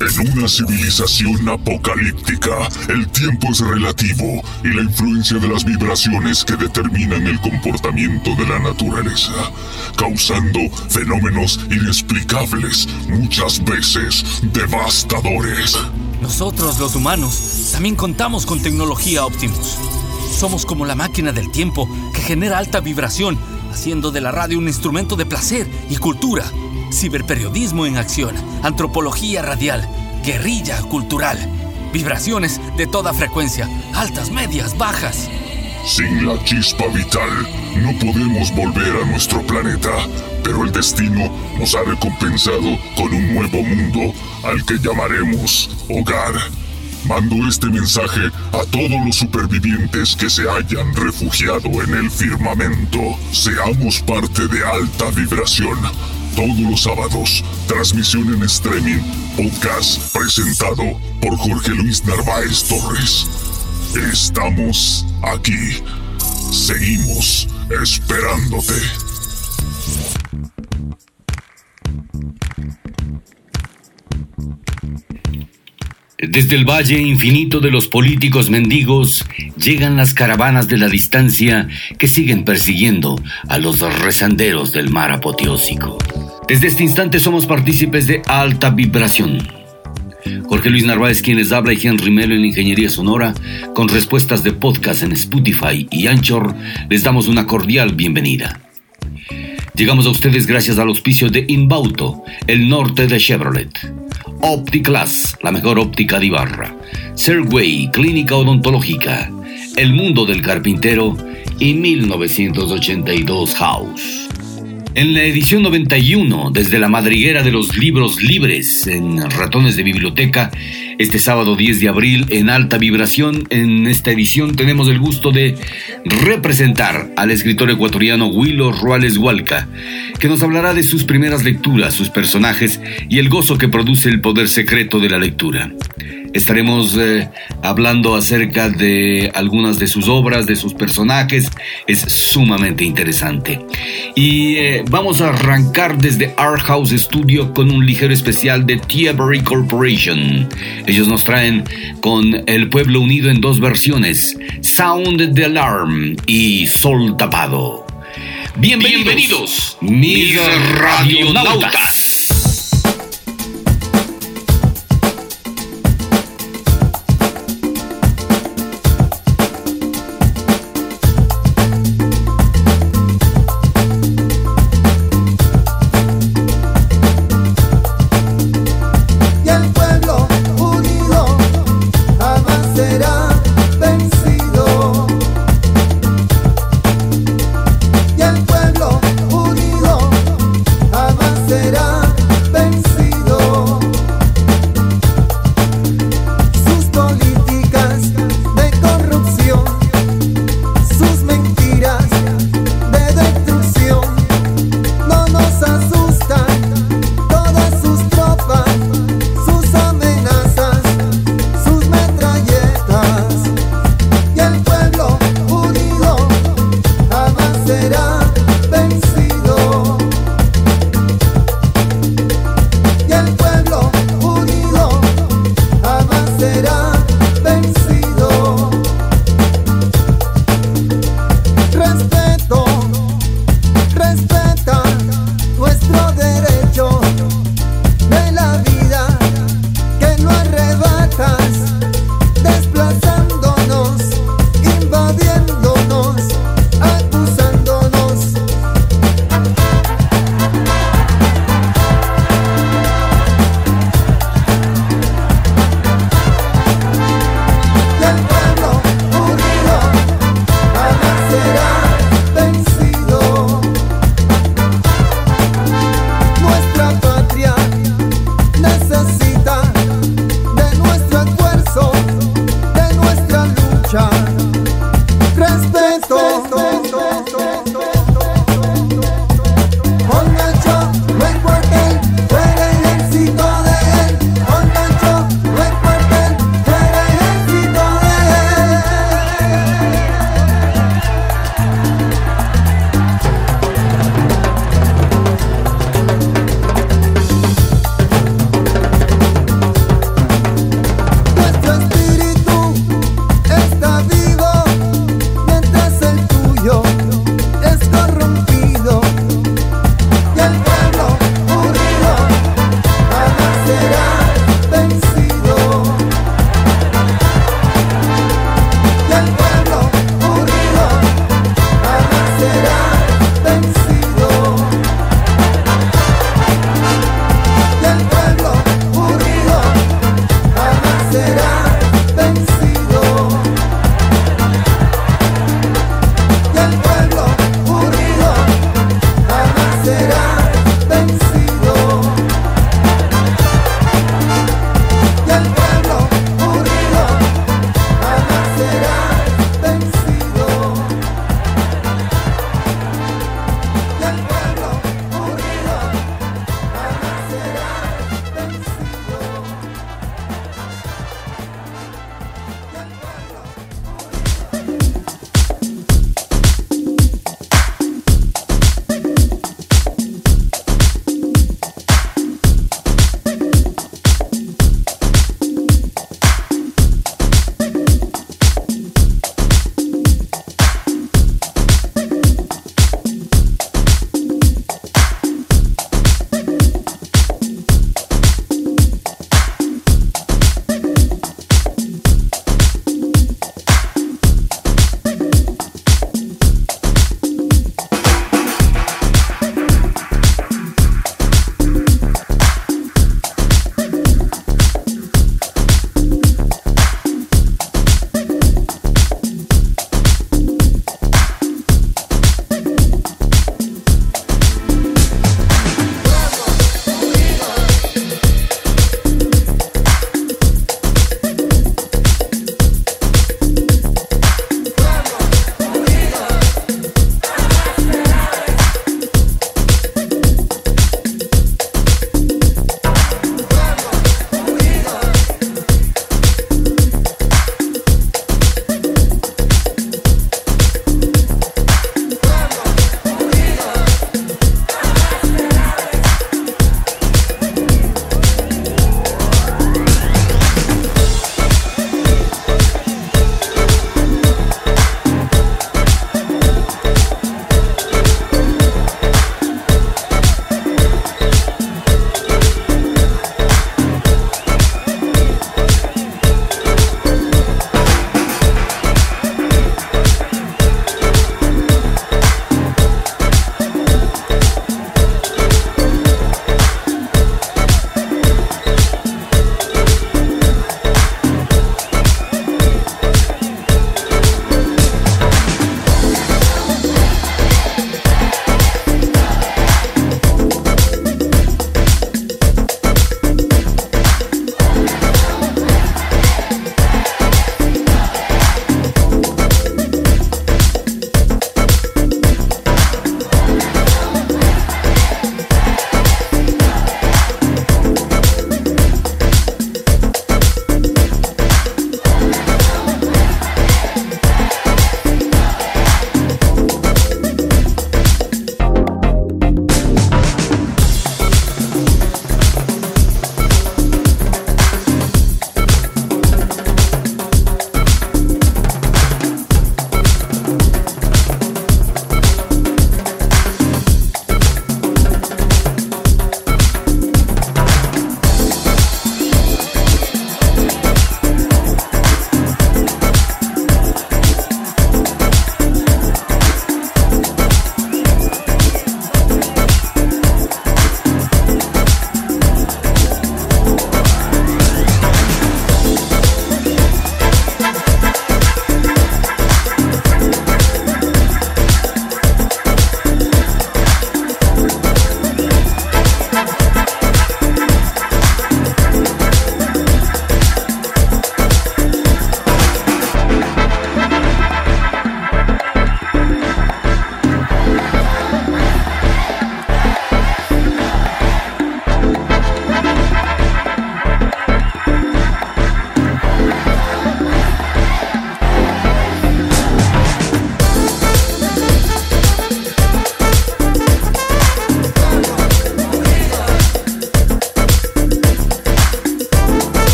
En una civilización apocalíptica, el tiempo es relativo y la influencia de las vibraciones que determinan el comportamiento de la naturaleza, causando fenómenos inexplicables, muchas veces devastadores. Nosotros, los humanos, también contamos con tecnología Optimus. Somos como la máquina del tiempo que genera alta vibración, haciendo de la radio un instrumento de placer y cultura. Ciberperiodismo en acción, antropología radial, guerrilla cultural, vibraciones de toda frecuencia, altas, medias, bajas. Sin la chispa vital, no podemos volver a nuestro planeta, pero el destino nos ha recompensado con un nuevo mundo al que llamaremos hogar. Mando este mensaje a todos los supervivientes que se hayan refugiado en el firmamento. Seamos parte de alta vibración. Todos los sábados, transmisión en streaming, podcast presentado por Jorge Luis Narváez Torres. Estamos aquí. Seguimos esperándote. Desde el valle infinito de los políticos mendigos llegan las caravanas de la distancia que siguen persiguiendo a los rezanderos del mar apoteósico. Desde este instante somos partícipes de alta vibración. Jorge Luis Narváez quien les habla y Henry Melo en Ingeniería Sonora, con respuestas de podcast en Spotify y Anchor, les damos una cordial bienvenida. Llegamos a ustedes gracias al auspicio de Inbauto, el norte de Chevrolet. OptiClass, la mejor óptica de Ibarra. Serway, clínica odontológica. El mundo del carpintero y 1982 House. En la edición 91, desde la madriguera de los libros libres en Ratones de Biblioteca, este sábado 10 de abril en alta vibración, en esta edición tenemos el gusto de representar al escritor ecuatoriano Willo Ruales Hualca, que nos hablará de sus primeras lecturas, sus personajes y el gozo que produce el poder secreto de la lectura. Estaremos eh, hablando acerca de algunas de sus obras, de sus personajes. Es sumamente interesante. Y eh, vamos a arrancar desde Art House Studio con un ligero especial de Thievery Corporation. Ellos nos traen con El Pueblo Unido en dos versiones, Sound the Alarm y Sol Tapado. Bienvenidos, mis radionautas.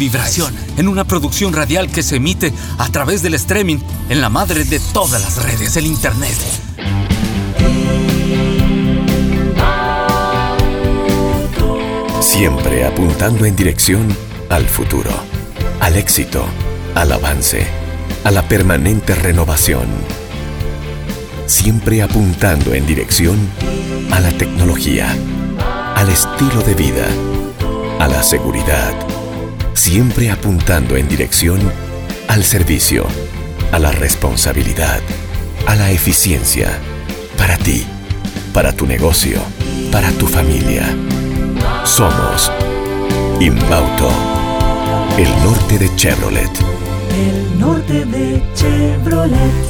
Vibración en una producción radial que se emite a través del streaming en la madre de todas las redes, el Internet. Siempre apuntando en dirección al futuro, al éxito, al avance, a la permanente renovación. Siempre apuntando en dirección a la tecnología, al estilo de vida, a la seguridad. Siempre apuntando en dirección al servicio, a la responsabilidad, a la eficiencia, para ti, para tu negocio, para tu familia. Somos Inbauto, el norte de Chevrolet. El norte de Chevrolet.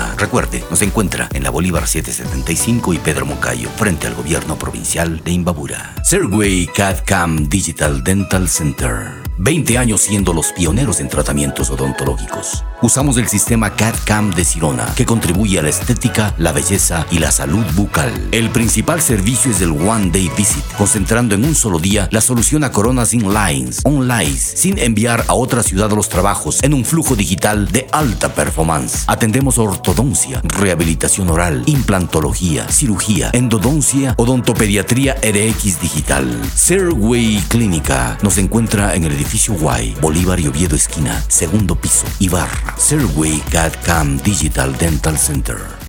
Recuerde, nos encuentra en la Bolívar 775 y Pedro Moncayo, frente al gobierno provincial de Imbabura. Serway CAD CAM Digital Dental Center. 20 años siendo los pioneros en tratamientos odontológicos. Usamos el sistema CAD-CAM de Sirona, que contribuye a la estética, la belleza y la salud bucal. El principal servicio es el One Day Visit, concentrando en un solo día la solución a coronas lines, online, sin enviar a otra ciudad los trabajos en un flujo digital de alta performance. Atendemos rehabilitación oral, implantología, cirugía, endodoncia, odontopediatría RX digital. Serway Clínica nos encuentra en el edificio Y, Bolívar y Oviedo esquina, segundo piso, Ibarra, Serway CAD Digital Dental Center.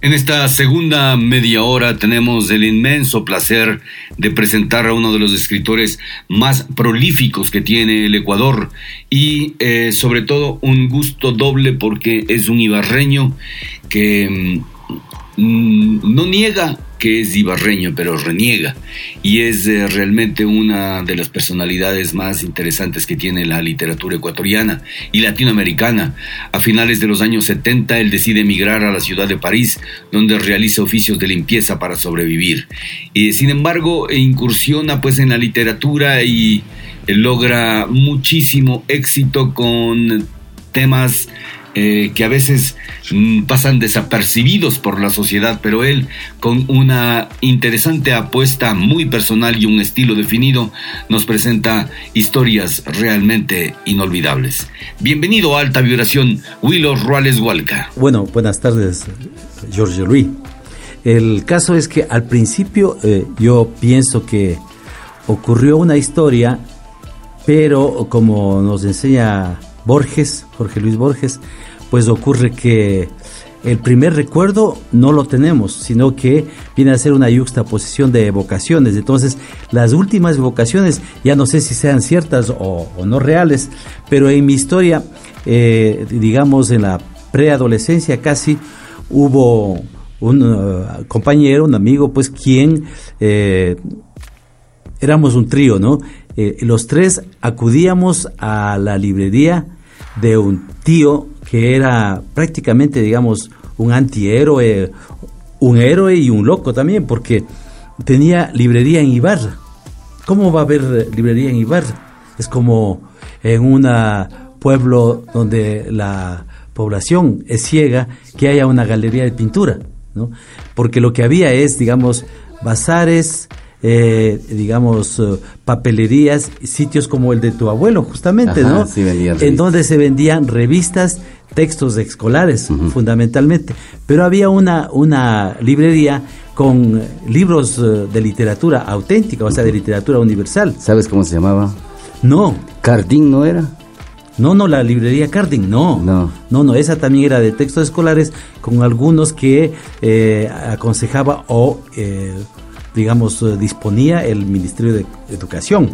En esta segunda media hora tenemos el inmenso placer de presentar a uno de los escritores más prolíficos que tiene el Ecuador y eh, sobre todo un gusto doble porque es un ibarreño que mm, no niega que es ibarreño, pero reniega. Y es eh, realmente una de las personalidades más interesantes que tiene la literatura ecuatoriana y latinoamericana. A finales de los años 70, él decide emigrar a la ciudad de París, donde realiza oficios de limpieza para sobrevivir. Y sin embargo, incursiona pues en la literatura y logra muchísimo éxito con temas eh, que a veces mm, pasan desapercibidos por la sociedad, pero él con una interesante apuesta muy personal y un estilo definido nos presenta historias realmente inolvidables. Bienvenido a Alta Vibración, Willow Ruales Hualca. Bueno, buenas tardes, Jorge Luis. El caso es que al principio eh, yo pienso que ocurrió una historia, pero como nos enseña Borges, Jorge Luis Borges, pues ocurre que el primer recuerdo no lo tenemos, sino que viene a ser una yuxtaposición de evocaciones. Entonces, las últimas evocaciones, ya no sé si sean ciertas o, no reales, pero en mi historia, eh, digamos en la preadolescencia casi, hubo un uh, compañero, un amigo, pues quien eh, éramos un trío, ¿no? Eh, los tres acudíamos a la librería de un tío que era prácticamente, digamos, un antihéroe, un héroe y un loco también, porque tenía librería en Ibarra. ¿Cómo va a haber librería en Ibarra? Es como en un pueblo donde la población es ciega que haya una galería de pintura, ¿no? Porque lo que había es, digamos, bazares, eh, digamos, eh, papelerías, sitios como el de tu abuelo, justamente, ¿no? en donde se vendían revistas, textos escolares, fundamentalmente. Pero había una, una librería con libros eh, de literatura auténtica, o sea, de literatura universal. ¿Sabes cómo se llamaba? No. ¿Cardín no era? No, no, la librería Cardin, no. No. No, no, esa también era de textos escolares con algunos que aconsejaba o digamos, eh, disponía el Ministerio de Educación.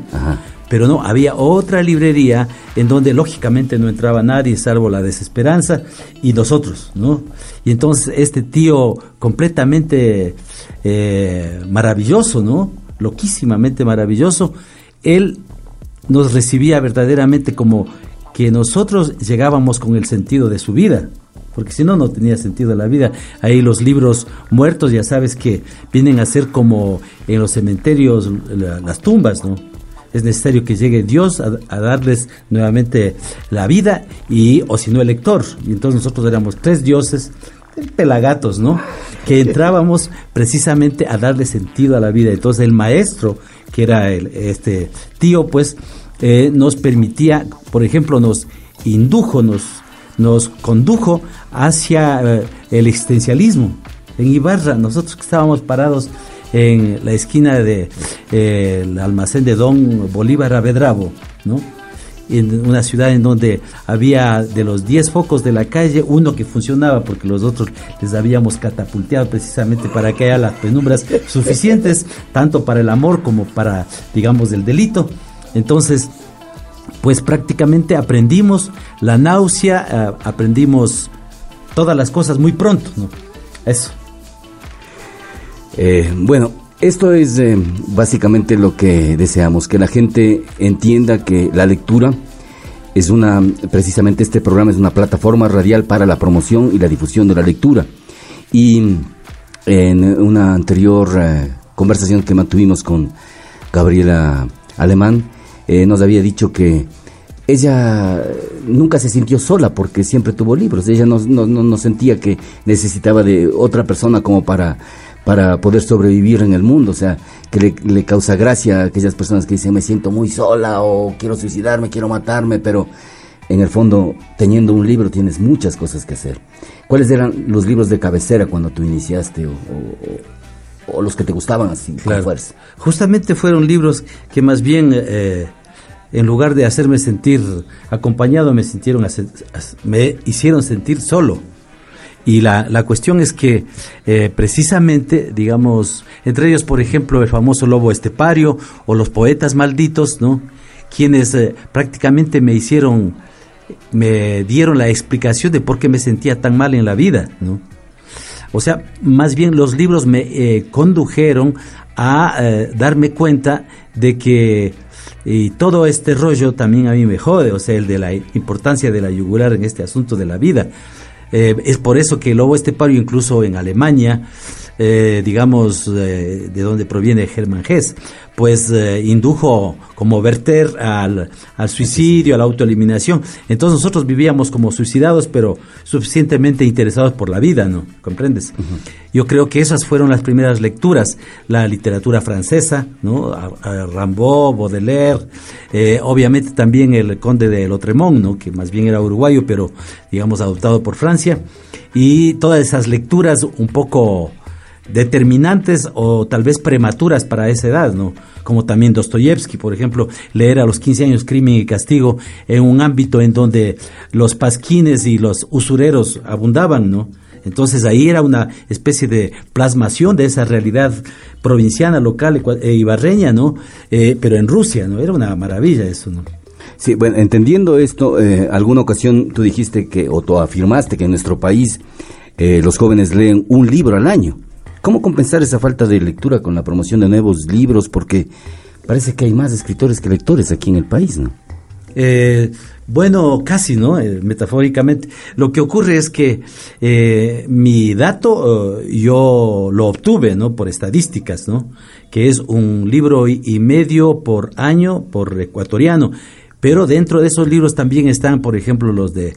Pero no, había otra librería en donde lógicamente no entraba nadie salvo la desesperanza y nosotros, ¿no? Y entonces este tío completamente eh, maravilloso, ¿no? Loquísimamente maravilloso, él nos recibía verdaderamente como que nosotros llegábamos con el sentido de su vida porque si no, no tenía sentido la vida. Ahí los libros muertos, ya sabes que vienen a ser como en los cementerios las tumbas, ¿no? Es necesario que llegue Dios a, darles nuevamente la vida y, o si no, el lector. Y entonces nosotros éramos tres dioses, pelagatos, ¿no? Que entrábamos precisamente a darle sentido a la vida. Entonces el maestro, que era el, este tío, pues eh, nos permitía, por ejemplo, nos indujo, nos nos condujo hacia eh, el existencialismo. En Ibarra, nosotros que estábamos parados en la esquina del de, eh, almacén de Don Bolívar Avedravo, ¿no? en una ciudad en donde había de los 10 focos de la calle, uno que funcionaba porque los otros les habíamos catapulteado precisamente para que haya las penumbras suficientes, tanto para el amor como para, digamos, el delito. Entonces, pues prácticamente aprendimos la náusea, eh, aprendimos todas las cosas muy pronto. Eso. Eh, bueno, esto es eh, básicamente lo que deseamos, que la gente entienda que la lectura es una, precisamente este programa es una plataforma radial para la promoción y la difusión de la lectura. Y en una anterior conversación que mantuvimos con Gabriela Alemán, eh, nos había dicho que ella nunca se sintió sola porque siempre tuvo libros. Ella no, no, no, sentía que necesitaba de otra persona como para, para poder sobrevivir en el mundo. O sea, que le, causa gracia a aquellas personas que dicen me siento muy sola o quiero suicidarme, quiero matarme, pero en el fondo, teniendo un libro tienes muchas cosas que hacer. ¿Cuáles eran los libros de cabecera cuando tú iniciaste o, o los que te gustaban así claro. fuerza. Justamente fueron libros que más bien eh, en lugar de hacerme sentir acompañado me sintieron me hicieron sentir solo. Y la, la cuestión es que eh, precisamente, digamos, entre ellos, por ejemplo, el famoso lobo estepario o los poetas malditos, ¿no? Quienes eh, prácticamente me hicieron, me dieron la explicación de por qué me sentía tan mal en la vida, ¿no? O sea, más bien los libros me eh, condujeron a eh, darme cuenta de que y todo este rollo también a mí me jode, o sea, el de la importancia de la yugular en este asunto de la vida. Eh, es por eso que lobo estepario, incluso en Alemania, eh, digamos, eh, de donde proviene Germán Hess, pues eh, indujo como verter al, al, suicidio, a la autoeliminación. Entonces nosotros vivíamos como suicidados, pero suficientemente interesados por la vida, ¿no? ¿Comprendes? Yo creo que esas fueron las primeras lecturas, la literatura francesa, ¿no? A, Rimbaud, Baudelaire, obviamente también el conde de Lotremont, ¿no? Que más bien era uruguayo, pero digamos adoptado por Francia, y todas esas lecturas un poco determinantes o tal vez prematuras para esa edad, ¿no? Como también Dostoyevsky, por ejemplo, leer a los 15 años Crimen y Castigo en un ámbito en donde los pasquines y los usureros abundaban, ¿no? Entonces ahí era una especie de plasmación de esa realidad provinciana, local, e ibarreña, ¿no? Eh, pero en Rusia, ¿no? Era una maravilla eso, ¿no? Sí, bueno, entendiendo esto, eh, alguna ocasión tú dijiste que, o tú afirmaste que en nuestro país eh, los jóvenes leen un libro al año. ¿Cómo compensar esa falta de lectura con la promoción de nuevos libros? Porque parece que hay más escritores que lectores aquí en el país, ¿no? Eh, bueno, casi, ¿no? Eh, metafóricamente. Lo que ocurre es que eh, mi dato yo lo obtuve, ¿no? Por estadísticas, ¿no? Que es un libro y medio por año por ecuatoriano. Pero dentro de esos libros también están, por ejemplo, los de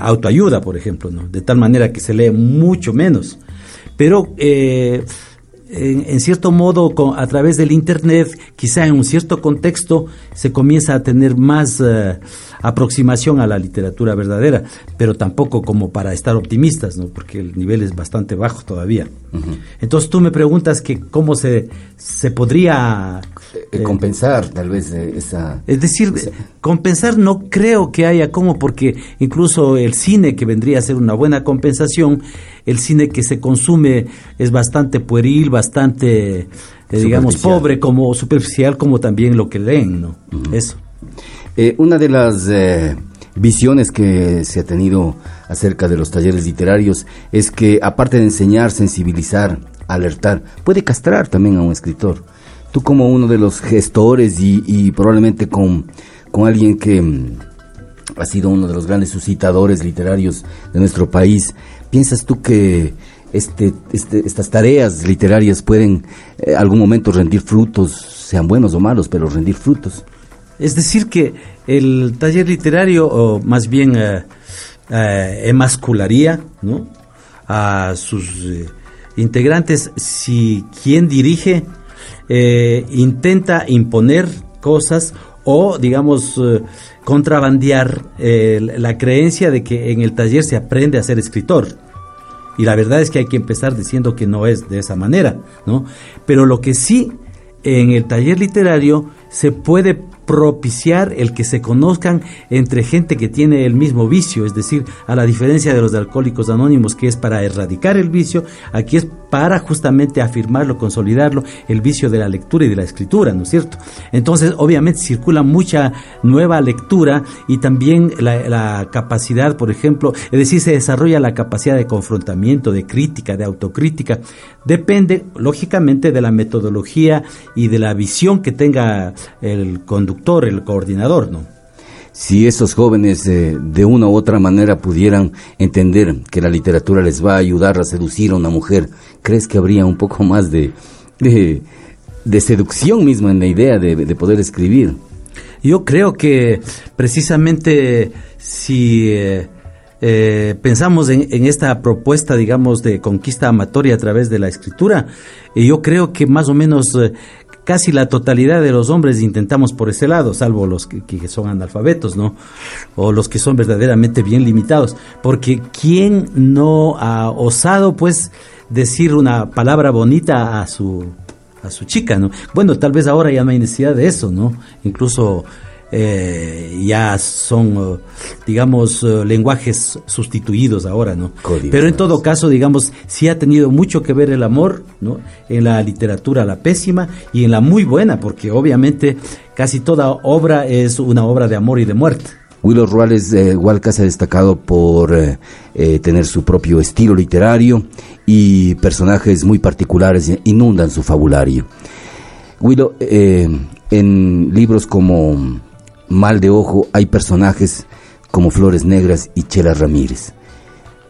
autoayuda, por ejemplo, ¿no? De tal manera que se lee mucho menos. Pero en, cierto modo, a través del Internet, quizá en un cierto contexto, se comienza a tener más eh, aproximación a la literatura verdadera, pero tampoco como para estar optimistas, ¿no? porque el nivel es bastante bajo todavía. Entonces tú me preguntas que cómo se, se podría... Eh, eh, compensar tal vez esa... Es decir, compensar no creo que haya cómo, porque incluso el cine, que vendría a ser una buena compensación, el cine que se consume es bastante pueril, bastante, eh, digamos, pobre, como superficial, como también lo que leen, ¿no? Eso. Eh, una de las eh, visiones que se ha tenido acerca de los talleres literarios es que, aparte de enseñar, sensibilizar, alertar, puede castrar también a un escritor. Tú como uno de los gestores y, probablemente con, con alguien que mm, ha sido uno de los grandes suscitadores literarios de nuestro país, ¿Piensas tú que este, este, estas tareas literarias pueden en eh, algún momento rendir frutos, sean buenos o malos, pero rendir frutos? Es decir, que el taller literario, o más bien eh, eh, emascularía ¿no? a sus integrantes si quien dirige intenta imponer cosas o, digamos, contrabandear la creencia de que en el taller se aprende a ser escritor. Y la verdad es que hay que empezar diciendo que no es de esa manera, ¿no? Pero lo que sí en el taller literario se puede propiciar el que se conozcan entre gente que tiene el mismo vicio, es decir, a la diferencia de los alcohólicos anónimos, que es para erradicar el vicio, aquí es para justamente afirmarlo, consolidarlo, el vicio de la lectura y de la escritura, ¿no es cierto? Entonces, obviamente circula mucha nueva lectura y también la, la capacidad, por ejemplo, es decir, se desarrolla la capacidad de confrontamiento, de crítica, de autocrítica, depende, lógicamente, de la metodología y de la visión que tenga el conductor, el coordinador, ¿no? Si esos jóvenes eh, de una u otra manera pudieran entender que la literatura les va a ayudar a seducir a una mujer, ¿crees que habría un poco más de, de, seducción mismo en la idea de, poder escribir? Yo creo que precisamente si eh, eh, pensamos en, en, esta propuesta, digamos, de conquista amatoria a través de la escritura, yo creo que más o menos casi la totalidad de los hombres intentamos por ese lado, salvo los que, son analfabetos, ¿no? O los que son verdaderamente bien limitados. Porque ¿quién no ha osado, pues, decir una palabra bonita a su, a su chica, ¿no? Bueno, tal vez ahora ya no hay necesidad de eso, ¿no? Incluso eh, ya son, eh, digamos, eh, lenguajes sustituidos ahora, ¿no? Pero en todo caso, digamos, sí ha tenido mucho que ver el amor, ¿no? En la literatura, la pésima, y en la muy buena, porque obviamente casi toda obra es una obra de amor y de muerte. Willow Ruales eh, Hualca se ha destacado por tener su propio estilo literario y personajes muy particulares inundan su fabulario. Willow, en libros como mal de ojo hay personajes como Flores Negras y Chela Ramírez.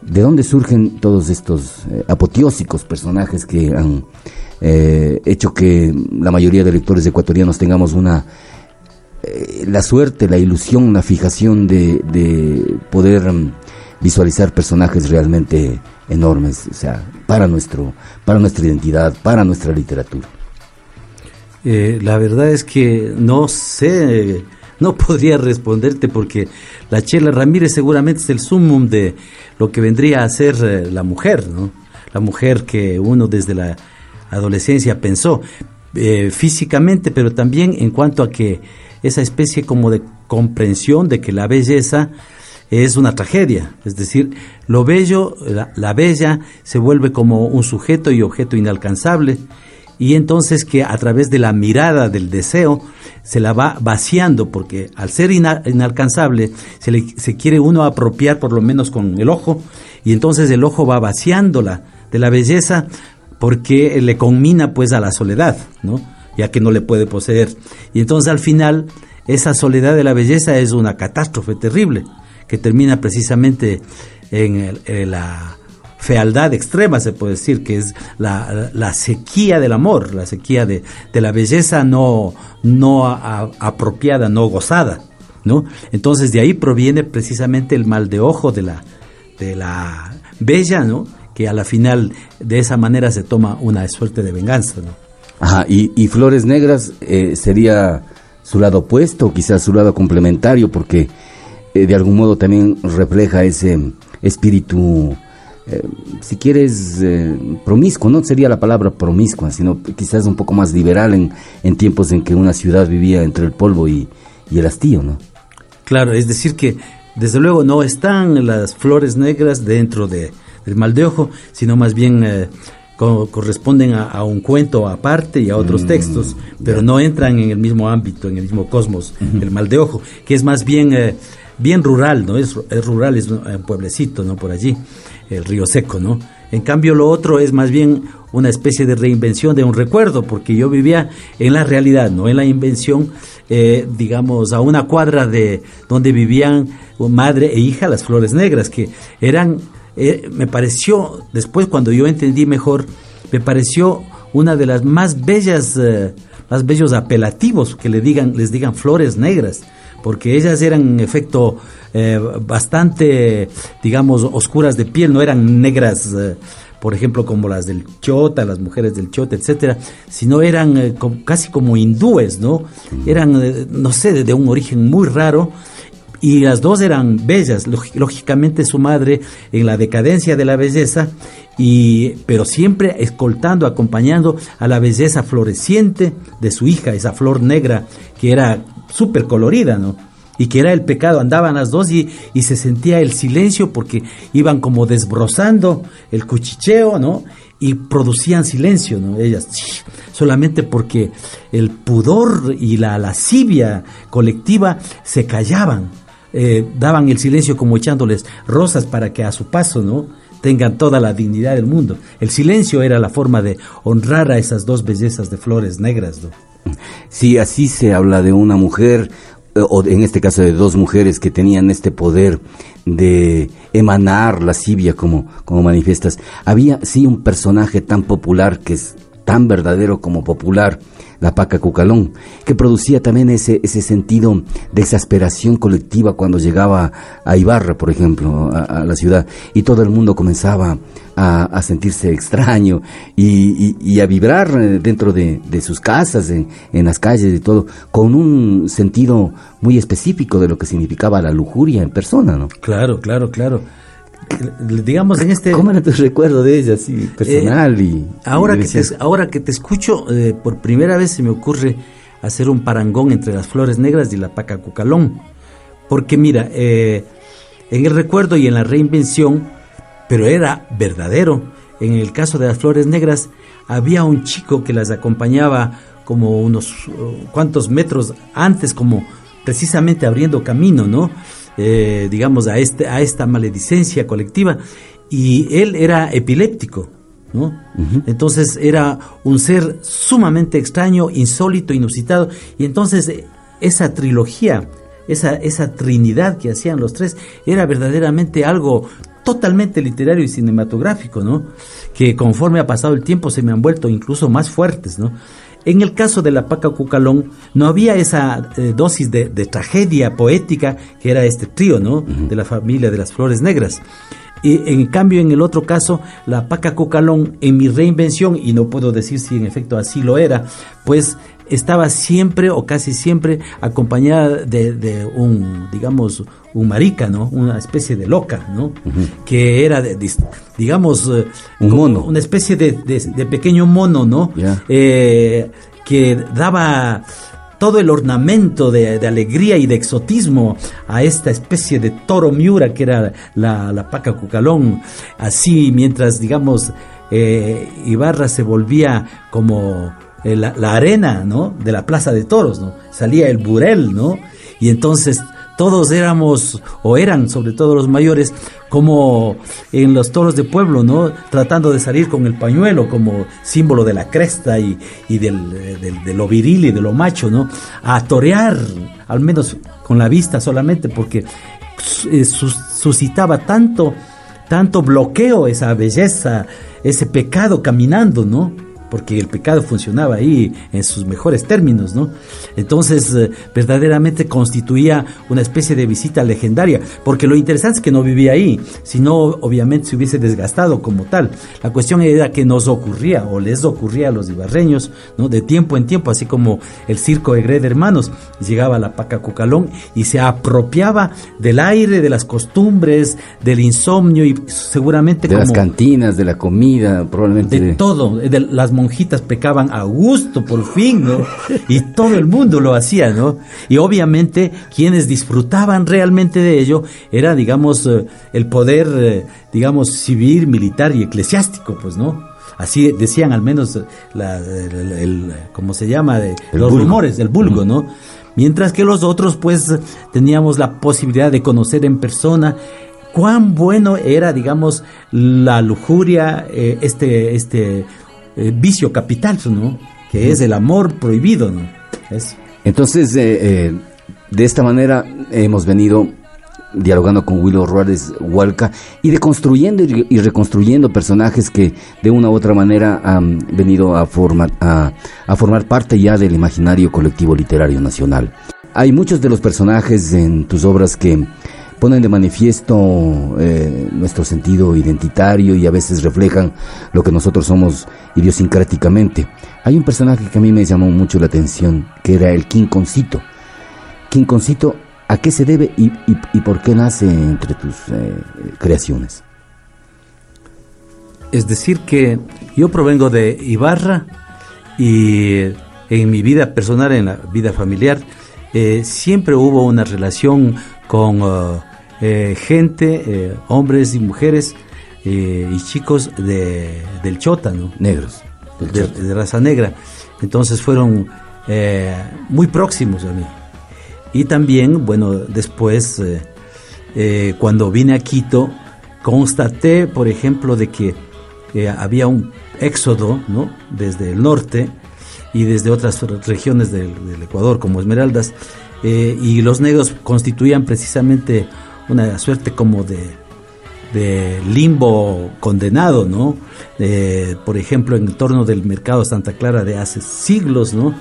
¿De dónde surgen todos estos eh, apoteósicos personajes que han eh, hecho que la mayoría de lectores ecuatorianos tengamos una eh, la suerte, la ilusión, la fijación de, de poder mm, visualizar personajes realmente enormes, o sea, para nuestro, para nuestra identidad, para nuestra literatura? la verdad es que no sé no podría responderte porque la Chela Ramírez seguramente es el sumum de lo que vendría a ser eh, la mujer, ¿no? La mujer que uno desde la adolescencia pensó eh, físicamente, pero también en cuanto a que esa especie como de comprensión de que la belleza es una tragedia. Es decir, lo bello, la, la bella, se vuelve como un sujeto y objeto inalcanzable y entonces que a través de la mirada del deseo se la va vaciando, porque al ser ina- inalcanzable se, quiere uno apropiar por lo menos con el ojo, y entonces el ojo va vaciándola de la belleza porque le conmina pues a la soledad, ¿no? ya que no le puede poseer. Y entonces al final esa soledad de la belleza es una catástrofe terrible, que termina precisamente en, en la fealdad extrema, se puede decir, que es la, sequía del amor, la sequía de, la belleza no, no apropiada, no gozada. ¿no? Entonces de ahí proviene precisamente el mal de ojo de la, de la bella, ¿no? que a la final de esa manera se toma una suerte de venganza. ¿no? Ajá, y, Flores Negras eh, sería su lado opuesto, quizás su lado complementario, porque eh, de algún modo también refleja ese espíritu, eh, si quieres, eh, promiscuo, no sería la palabra promiscua, sino quizás un poco más liberal en, en tiempos en que una ciudad vivía entre el polvo y, y el hastío, ¿no? Claro, es decir que desde luego no están las flores negras dentro de, del mal de ojo, sino más bien eh, co- corresponden a, a un cuento aparte y a otros Mm, textos, pero no entran en el mismo ámbito, en el mismo cosmos, el mal de ojo, que es más bien eh, bien rural, ¿no? Es, es rural, es un pueblecito, ¿no? Por allí, el río seco, ¿no? En cambio, lo otro es más bien una especie de reinvención de un recuerdo, porque yo vivía en la realidad, no en la invención, eh, digamos, a una cuadra de donde vivían madre e hija las flores negras, que eran, eh, me pareció, después cuando yo entendí mejor, me pareció una de las más bellas, eh, más bellos apelativos que le digan, les digan flores negras porque ellas eran en efecto eh, bastante, digamos, oscuras de piel, no eran negras, eh, por ejemplo, como las del Chota, las mujeres del Chota, etcétera, sino eran eh, casi como hindúes, ¿no? Eran, eh, no sé, de, de un origen muy raro. Y las dos eran bellas, lógi- lógicamente su madre en la decadencia de la belleza, y, pero siempre escoltando, acompañando a la belleza floreciente de su hija, esa flor negra que era súper colorida, ¿no? Y que era el pecado, andaban las dos y, se sentía el silencio porque iban como desbrozando el cuchicheo, ¿no? Y producían silencio, ¿no? Ellas, solamente porque el pudor y la lascivia colectiva se callaban, eh, daban el silencio como echándoles rosas para que a su paso, ¿no? tengan toda la dignidad del mundo. El silencio era la forma de honrar a esas dos bellezas de flores negras, ¿no? Si así se habla de una mujer, o en este caso de dos mujeres que tenían este poder de emanar lascivia como, como manifiestas, había sí un personaje tan popular que es tan verdadero como popular, la Paca Cucalón, que producía también ese, ese sentido de exasperación colectiva cuando llegaba a Ibarra, por ejemplo, a, la ciudad, y todo el mundo comenzaba a, sentirse extraño y a vibrar eh, dentro de, de sus casas, en, en las calles y todo, con un sentido muy específico de lo que significaba la lujuria en persona, ¿no? Claro, claro, claro. Digamos en este... ¿Cómo era tu recuerdo de ella, así, personal y... Ahora y que, te, ahora que te escucho, eh, por primera vez se me ocurre hacer un parangón entre las flores negras y la paca cucalón. Porque mira, eh, en el recuerdo y en la reinvención, pero era verdadero, en el caso de las flores negras, había un chico que las acompañaba como unos uh, cuantos metros antes, como precisamente abriendo camino, ¿no? Eh, digamos, a, este, a esta maledicencia colectiva. Y él era epiléptico, ¿no? Entonces era un ser sumamente extraño, insólito, inusitado. Y entonces eh, esa trilogía, esa, esa trinidad que hacían los tres, era verdaderamente algo totalmente literario y cinematográfico, ¿no? Que conforme ha pasado el tiempo se me han vuelto incluso más fuertes, ¿no? En el caso de la Paca Cucalón no había esa eh, dosis de, de tragedia poética que era este trío, ¿no? De la familia de las flores negras. Y en cambio, en el otro caso, la Paca Cucalón, en mi reinvención, y no puedo decir si en efecto así lo era, pues estaba siempre o casi siempre acompañada de, de un, digamos, un marica, ¿no? Una especie de loca, ¿no? Que era, de, digamos, eh, Un mono. Una especie de, pequeño mono, ¿no? Eh, que daba todo el ornamento de, de alegría y de exotismo a esta especie de toro miura que era la, la paca cucalón. Así, mientras, digamos, eh, Ibarra se volvía como eh, la, arena, ¿no? De la plaza de toros, ¿no? Salía el burel, ¿no? Y entonces todos éramos, o eran sobre todo los mayores, como en los toros de pueblo, ¿no? Tratando de salir con el pañuelo como símbolo de la cresta y, eh, del- de lo viril y de lo macho, ¿no? A torear, al menos con la vista solamente, porque eh, sus- suscitaba tanto, tanto bloqueo esa belleza, ese pecado caminando, ¿no? Porque el pecado funcionaba ahí en sus mejores términos, ¿no? Entonces, eh, verdaderamente constituía una especie de visita legendaria, porque lo interesante es que no vivía ahí, sino obviamente se hubiese desgastado como tal. La cuestión era que nos ocurría, o les ocurría a los ibarreños, ¿no? De tiempo en tiempo, así como el circo de Gred Hermanos, llegaba la paca Cucalón y se apropiaba del aire, de las costumbres, del insomnio y seguramente De las cantinas, de la comida, probablemente. de todo, de las monjitas pecaban a gusto por fin, ¿no? Y todo el mundo lo hacía, ¿no? Y obviamente quienes disfrutaban realmente de ello era, digamos, eh, el poder, eh, digamos, civil, militar y eclesiástico, pues, ¿no? Así decían al menos eh, la, el, el- ¿cómo se llama? De, los vulgo. rumores del vulgo, ¿no? Mientras que los otros, pues, teníamos la posibilidad de conocer en persona cuán bueno era, digamos, la lujuria, eh, este, este eh, vicio capital, ¿no? Que es el amor prohibido, ¿no? Es, Entonces, eh, eh, de esta manera hemos venido dialogando con Willow Juárez Hualca y deconstruyendo y, y reconstruyendo personajes que de una u otra manera han venido a formar, a formar parte ya del imaginario colectivo literario nacional. Hay muchos de los personajes en tus obras que ponen de manifiesto eh, nuestro sentido identitario y a veces reflejan lo que nosotros somos idiosincráticamente. Hay un personaje que a mí me llamó mucho la atención, que era el Quinconcito. Quinconcito, ¿a qué se debe y, y- y por qué nace entre tus eh, creaciones? es decir, que yo provengo de Ibarra y en mi vida personal, en la vida familiar, eh, siempre hubo una relación con eh, gente, eh, hombres y mujeres eh, y chicos de, del Chota, ¿no? Negros. del de, Chota. de raza negra. Entonces fueron muy próximos a mí. Y también, bueno, después, cuando vine a Quito, constaté, por ejemplo, de que había un éxodo, ¿no? Desde el norte y desde otras regiones del, del Ecuador, como Esmeraldas, eh, y los negros constituían precisamente una suerte como de, limbo condenado, ¿no? Eh, por ejemplo, en torno del mercado Santa Clara de hace siglos, ¿no?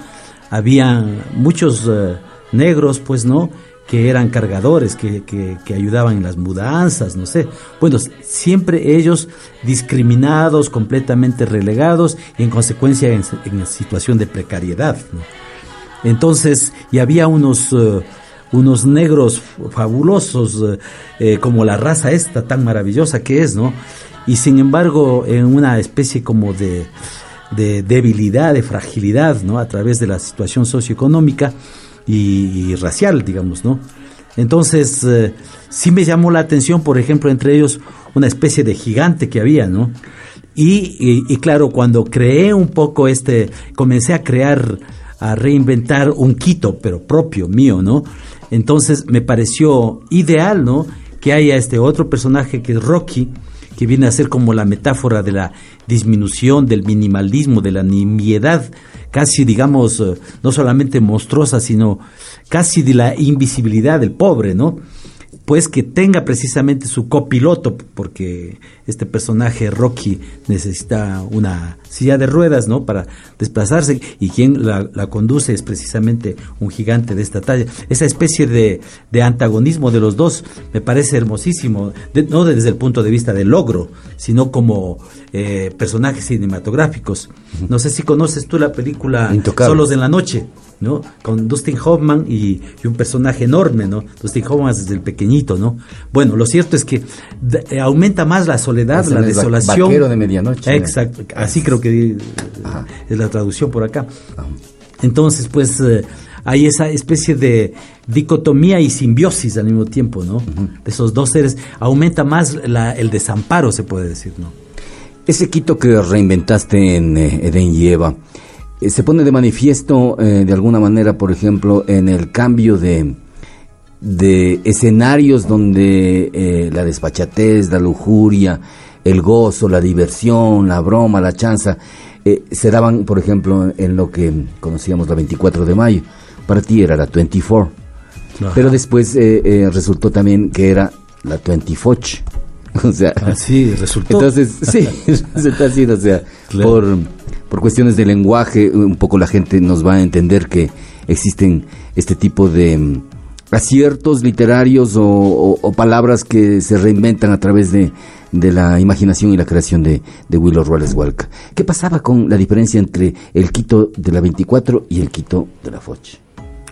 Había muchos eh, negros, pues, ¿no? Que eran cargadores, que, que, ayudaban en las mudanzas, no sé. Bueno, siempre ellos discriminados, completamente relegados y en consecuencia en, en situación de precariedad, ¿no? Entonces, y había unos, eh, unos negros fabulosos, eh, eh, como la raza esta tan maravillosa que es, ¿no? Y sin embargo, en una especie como de, de debilidad, de fragilidad, ¿no? A través de la situación socioeconómica y, racial, digamos, ¿no? Entonces, eh, sí me llamó la atención, por ejemplo, entre ellos una especie de gigante que había, ¿no? Y- y claro, cuando creé un poco este, comencé a crear, a reinventar un Quito, pero propio, mío, ¿no? Entonces me pareció ideal, ¿no? Que haya este otro personaje que es Rocky, que viene a ser como la metáfora de la disminución, del minimalismo, de la nimiedad, casi digamos, eh, no solamente monstruosa, sino casi de la invisibilidad del pobre, ¿no? Pues que tenga precisamente su copiloto, porque este personaje Rocky necesita una silla de ruedas, ¿no? Para desplazarse, y quien la, la conduce es precisamente un gigante de esta talla. Esa especie de, de antagonismo de los dos me parece hermosísimo, de- no desde el punto de vista del logro, sino como eh, personajes cinematográficos. No sé si conoces tú la película. Solos en la Noche. ¿No? Con Dustin Hoffman y, y un personaje enorme, ¿no? Dustin Hoffman desde el pequeñito, ¿no? Bueno, lo cierto es que eh, aumenta más la soledad, Es la desolación. vaquero de medianoche. Exacto, así creo que eh, es la traducción por acá. Entonces, pues, eh, hay esa especie de dicotomía y simbiosis al mismo tiempo, ¿no? De esos dos seres. Aumenta más el desamparo, se puede decir, ¿no? Ese Quito que reinventaste en Edén y Eva, se pone de manifiesto eh, de alguna manera, por ejemplo, en el cambio de, de escenarios donde la despachatez, la lujuria, el gozo, la diversión, la broma, la chanza, se daban, por ejemplo, en lo que conocíamos la 24 de mayo. Para ti era la 24. Pero después resultó también que era la 24. O sea, así resultó. Entonces, sí, resulta así, o sea, por, por cuestiones de lenguaje, un poco la gente nos va a entender que existen este tipo de mm, aciertos literarios o, palabras que se reinventan a través de, de la imaginación y la creación de, de Willow Ruales Walker. ¿Qué pasaba con la diferencia entre el Quito de la 24 y el Quito de la Foch?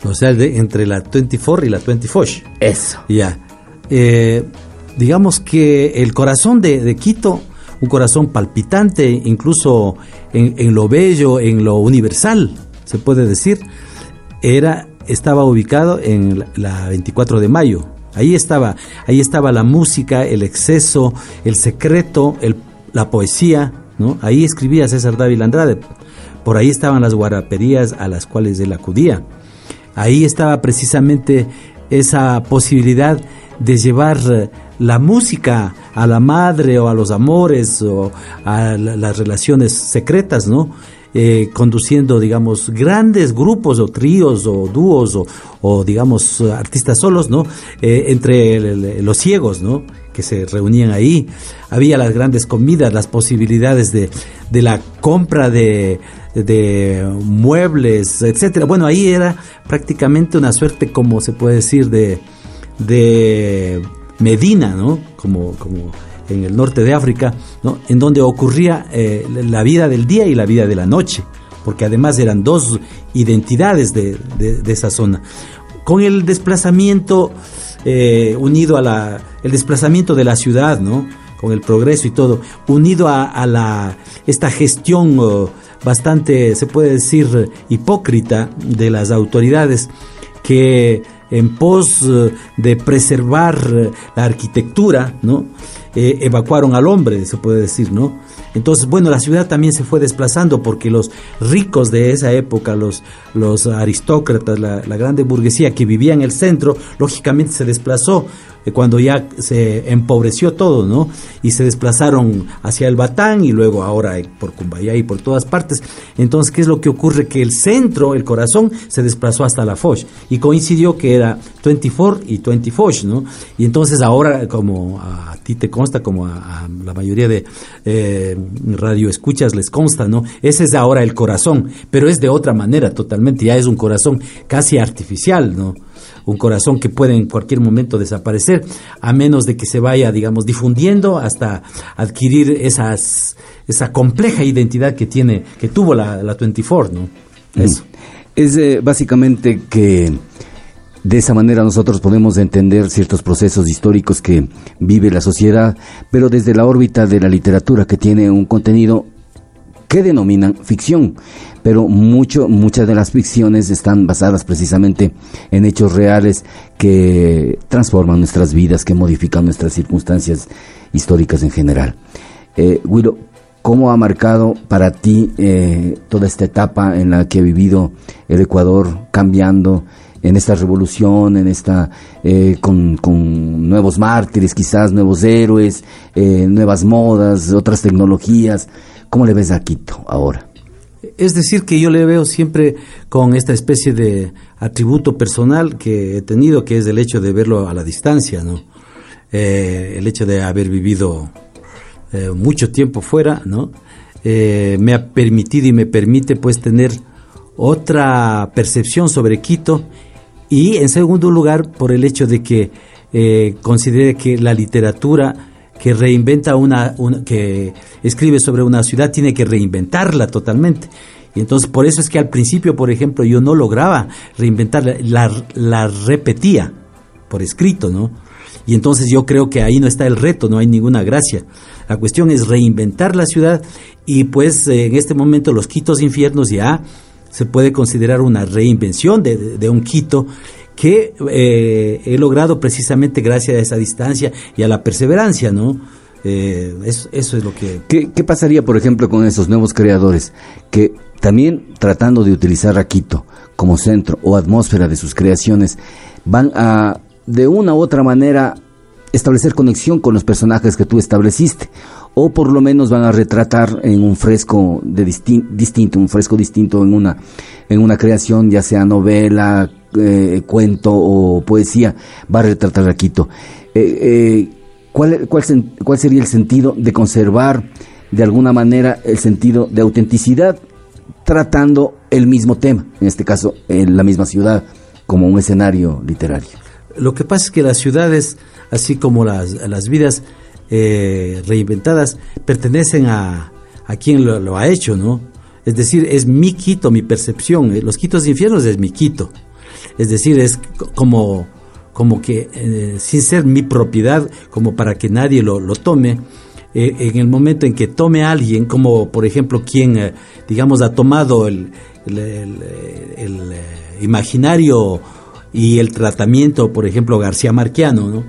O sea, de, entre la 24 y la 20 Foch. Eso. Ya. Eh, digamos que el corazón de, Quito, un corazón palpitante, incluso en, lo bello, en lo universal, se puede decir, era, estaba ubicado en la, 24 de mayo. Ahí estaba, ahí estaba la música, el exceso, el secreto, la poesía, ¿no? Ahí escribía César David Andrade. Por ahí estaban las guaraperías a las cuales él acudía. Ahí estaba precisamente esa posibilidad de llevar la música a la madre o a los amores o a las relaciones secretas, ¿no? Eh, conduciendo, digamos, grandes grupos o tríos o dúos o, digamos, artistas solos, ¿no? Eh, entre los ciegos, ¿no? Que se reunían ahí. Había las grandes comidas, las posibilidades de, de la compra de, de muebles, etcétera. Bueno, ahí era prácticamente una suerte, como se puede decir, de, de Medina, ¿no? Como, como en el norte de África, ¿no? En donde ocurría eh, la vida del día y la vida de la noche, porque además eran dos identidades de, esa zona. Con el desplazamiento eh, unido a la, el desplazamiento de la ciudad, ¿no? Con el progreso y todo, unido a, la, esta gestión oh, bastante, se puede decir, hipócrita de las autoridades que en pos eh, de preservar eh, la arquitectura, ¿no? Eh, evacuaron al hombre, se puede decir, ¿no? Entonces, bueno, la ciudad también se fue desplazando porque los ricos de esa época, los, los aristócratas, la, la grande burguesía que vivía en el centro, lógicamente se desplazó cuando ya se empobreció todo, ¿no? Y se desplazaron hacia el Batán y luego ahora por Cumbayá y por todas partes. Entonces, ¿qué es lo que ocurre? Que el centro, el corazón, se desplazó hasta la Foch y coincidió que era 24 y 20 Foch, ¿no? Y entonces ahora, como a ti te consta, como a, la mayoría de eh, radio escuchas les consta, ¿no? Ese es ahora el corazón, pero es de otra manera totalmente, ya es un corazón casi artificial, ¿no? un corazón que puede en cualquier momento desaparecer, a menos de que se vaya, digamos, difundiendo hasta adquirir esas, esa compleja identidad que tiene, que tuvo la, la 24, ¿no? Eso. Es eh, básicamente que de esa manera nosotros podemos entender ciertos procesos históricos que vive la sociedad, pero desde la órbita de la literatura que tiene un contenido que denominan ficción pero mucho, muchas de las ficciones están basadas precisamente en hechos reales que transforman nuestras vidas, que modifican nuestras circunstancias históricas en general. Eh, ¿cómo ha marcado para ti eh, toda esta etapa en la que ha vivido el Ecuador cambiando? En esta revolución, en esta eh, con, con, nuevos mártires, quizás nuevos héroes, eh, nuevas modas, otras tecnologías. ¿Cómo le ves a Quito ahora? Es decir, que yo le veo siempre con esta especie de atributo personal que he tenido, que es el hecho de verlo a la distancia, ¿no? Eh, el hecho de haber vivido eh, mucho tiempo fuera, ¿no? Me ha permitido y me permite pues tener otra percepción sobre Quito y en segundo lugar por el hecho de que considere que la literatura que reinventa una, que escribe sobre una ciudad tiene que reinventarla totalmente. Y entonces por eso es que al principio, por ejemplo, yo no lograba reinventarla, la, la repetía por escrito, ¿no? Y entonces yo creo que ahí no está el reto, no hay ninguna gracia. La cuestión es reinventar la ciudad y pues en este momento los Quitos Infiernos ya se puede considerar una reinvención de, un Quito que eh, he logrado precisamente gracias a esa distancia y a la perseverancia, ¿no? Eh, eso, es lo que... ¿Qué, ¿Qué, pasaría, por ejemplo, con esos nuevos creadores que también tratando de utilizar a Quito como centro o atmósfera de sus creaciones, van a, de una u otra manera, establecer conexión con los personajes que tú estableciste? O por lo menos van a retratar en un fresco de distinto, un fresco distinto en una, en una creación, ya sea novela, eh, cuento o poesía, va a retratar a Quito. Eh, eh, ¿cuál, cuál, ¿Cuál sería el sentido de conservar de alguna manera el sentido de autenticidad tratando el mismo tema, en este caso en la misma ciudad, como un escenario literario? Lo que pasa es que las ciudades, así como las, las vidas, eh, reinventadas pertenecen a, a quien lo, ha hecho, ¿no? Es decir, es mi Quito, mi percepción. Eh, los Quitos infiernos es mi Quito. Es decir, es como, como que eh, sin ser mi propiedad, como para que nadie lo, lo tome, en el momento en que tome alguien, como por ejemplo quien, digamos, ha tomado el, el, el, imaginario y el tratamiento, por ejemplo, García Marquiano, ¿no?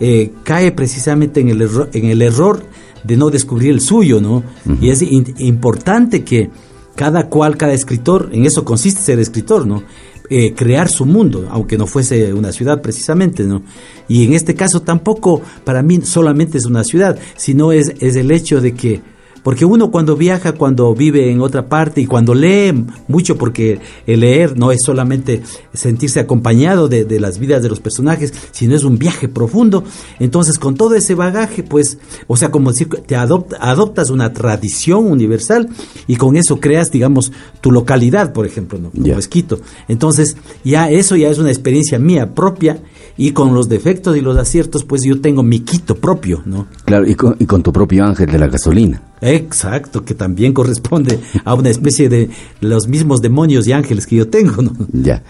Eh, cae precisamente en el, error, en el error de no descubrir el suyo, ¿no? Y es importante que cada cual, cada escritor, en eso consiste ser escritor, ¿no? Eh, crear su mundo, aunque no fuese una ciudad precisamente, ¿no? Y en este caso tampoco para mí solamente es una ciudad, sino es, es el hecho de que porque uno cuando viaja, cuando vive en otra parte y cuando lee mucho, porque el leer no es solamente sentirse acompañado de, las vidas de los personajes, sino es un viaje profundo. Entonces, con todo ese bagaje, pues, o sea, como decir, te adoptas una tradición universal y con eso creas, digamos, tu localidad, por ejemplo, ¿no? como Esquito. Entonces, ya eso ya es una experiencia mía propia y con los defectos y los aciertos, pues yo tengo mi Quito propio, ¿no? Claro, y con, y con tu propio ángel de la gasolina. Exacto, que también corresponde a una especie de los mismos demonios y ángeles que yo tengo, ¿no? Ya.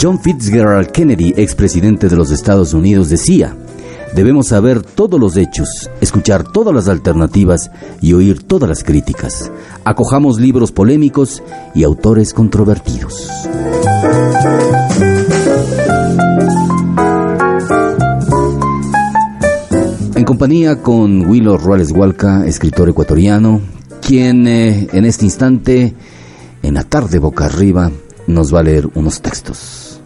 John Fitzgerald Kennedy, expresidente de los Estados Unidos, decía, debemos saber todos los hechos, escuchar todas las alternativas y oír todas las críticas. Acojamos libros polémicos y autores controvertidos. Compañía con Willow Ruales Hualca, escritor ecuatoriano, quien eh, en este instante, en la tarde boca arriba, nos va a leer unos textos.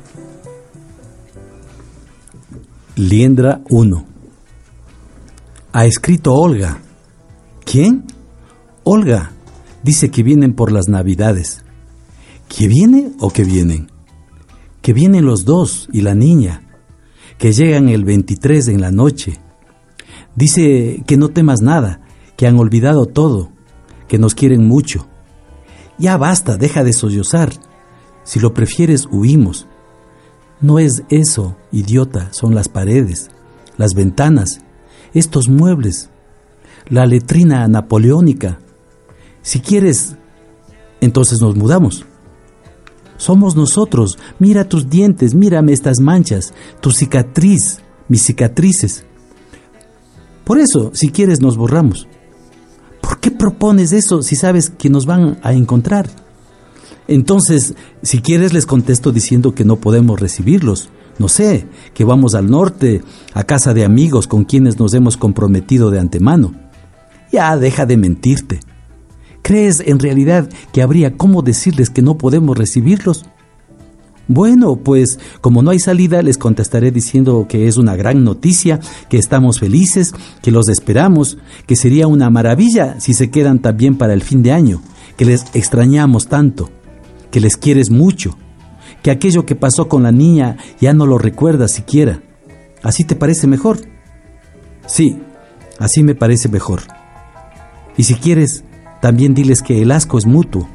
Liendra 1. Ha escrito Olga. ¿Quién? Olga. Dice que vienen por las navidades. ¿Que viene o que vienen? Que vienen los dos y la niña. Que llegan el 23 en la noche Dice que no temas nada, que han olvidado todo, que nos quieren mucho. Ya basta, deja de sollozar. Si lo prefieres, huimos. No es eso, idiota, son las paredes, las ventanas, estos muebles, la letrina napoleónica. Si quieres, entonces nos mudamos. Somos nosotros. Mira tus dientes, mírame estas manchas, tu cicatriz, mis cicatrices. Por eso, si quieres, nos borramos. ¿Por qué propones eso si sabes que nos van a encontrar? Entonces, si quieres, les contesto diciendo que no podemos recibirlos. No sé, que vamos al norte, a casa de amigos con quienes nos hemos comprometido de antemano. Ya deja de mentirte. ¿Crees en realidad que habría cómo decirles que no podemos recibirlos? Bueno, pues como no hay salida, les contestaré diciendo que es una gran noticia, que estamos felices, que los esperamos, que sería una maravilla si se quedan también para el fin de año, que les extrañamos tanto, que les quieres mucho, que aquello que pasó con la niña ya no lo recuerdas siquiera. ¿Así te parece mejor? Sí, así me parece mejor. Y si quieres, también diles que el asco es mutuo.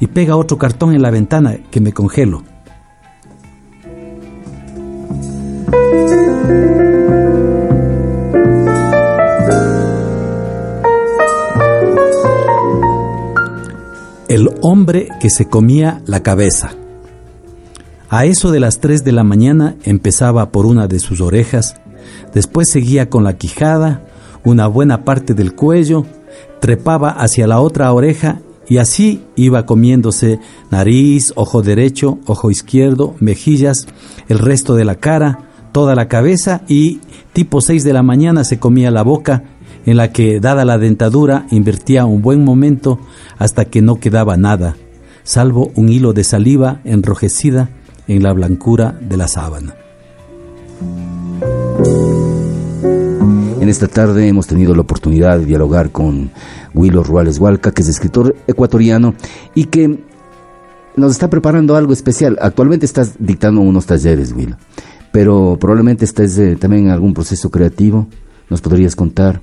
Y pega otro cartón en la ventana que me congelo. El hombre que se comía la cabeza. A eso de las 3 de la mañana empezaba por una de sus orejas, después seguía con la quijada, una buena parte del cuello, trepaba hacia la otra oreja Y así iba comiéndose nariz, ojo derecho, ojo izquierdo, mejillas, el resto de la cara, toda la cabeza y tipo 6 de la mañana se comía la boca en la que, dada la dentadura, invertía un buen momento hasta que no quedaba nada, salvo un hilo de saliva enrojecida en la blancura de la sábana. En esta tarde hemos tenido la oportunidad de dialogar con Willow Ruales Hualca, que es escritor ecuatoriano y que nos está preparando algo especial. Actualmente estás dictando unos talleres, Willow, pero probablemente estés eh, también en algún proceso creativo. ¿Nos podrías contar?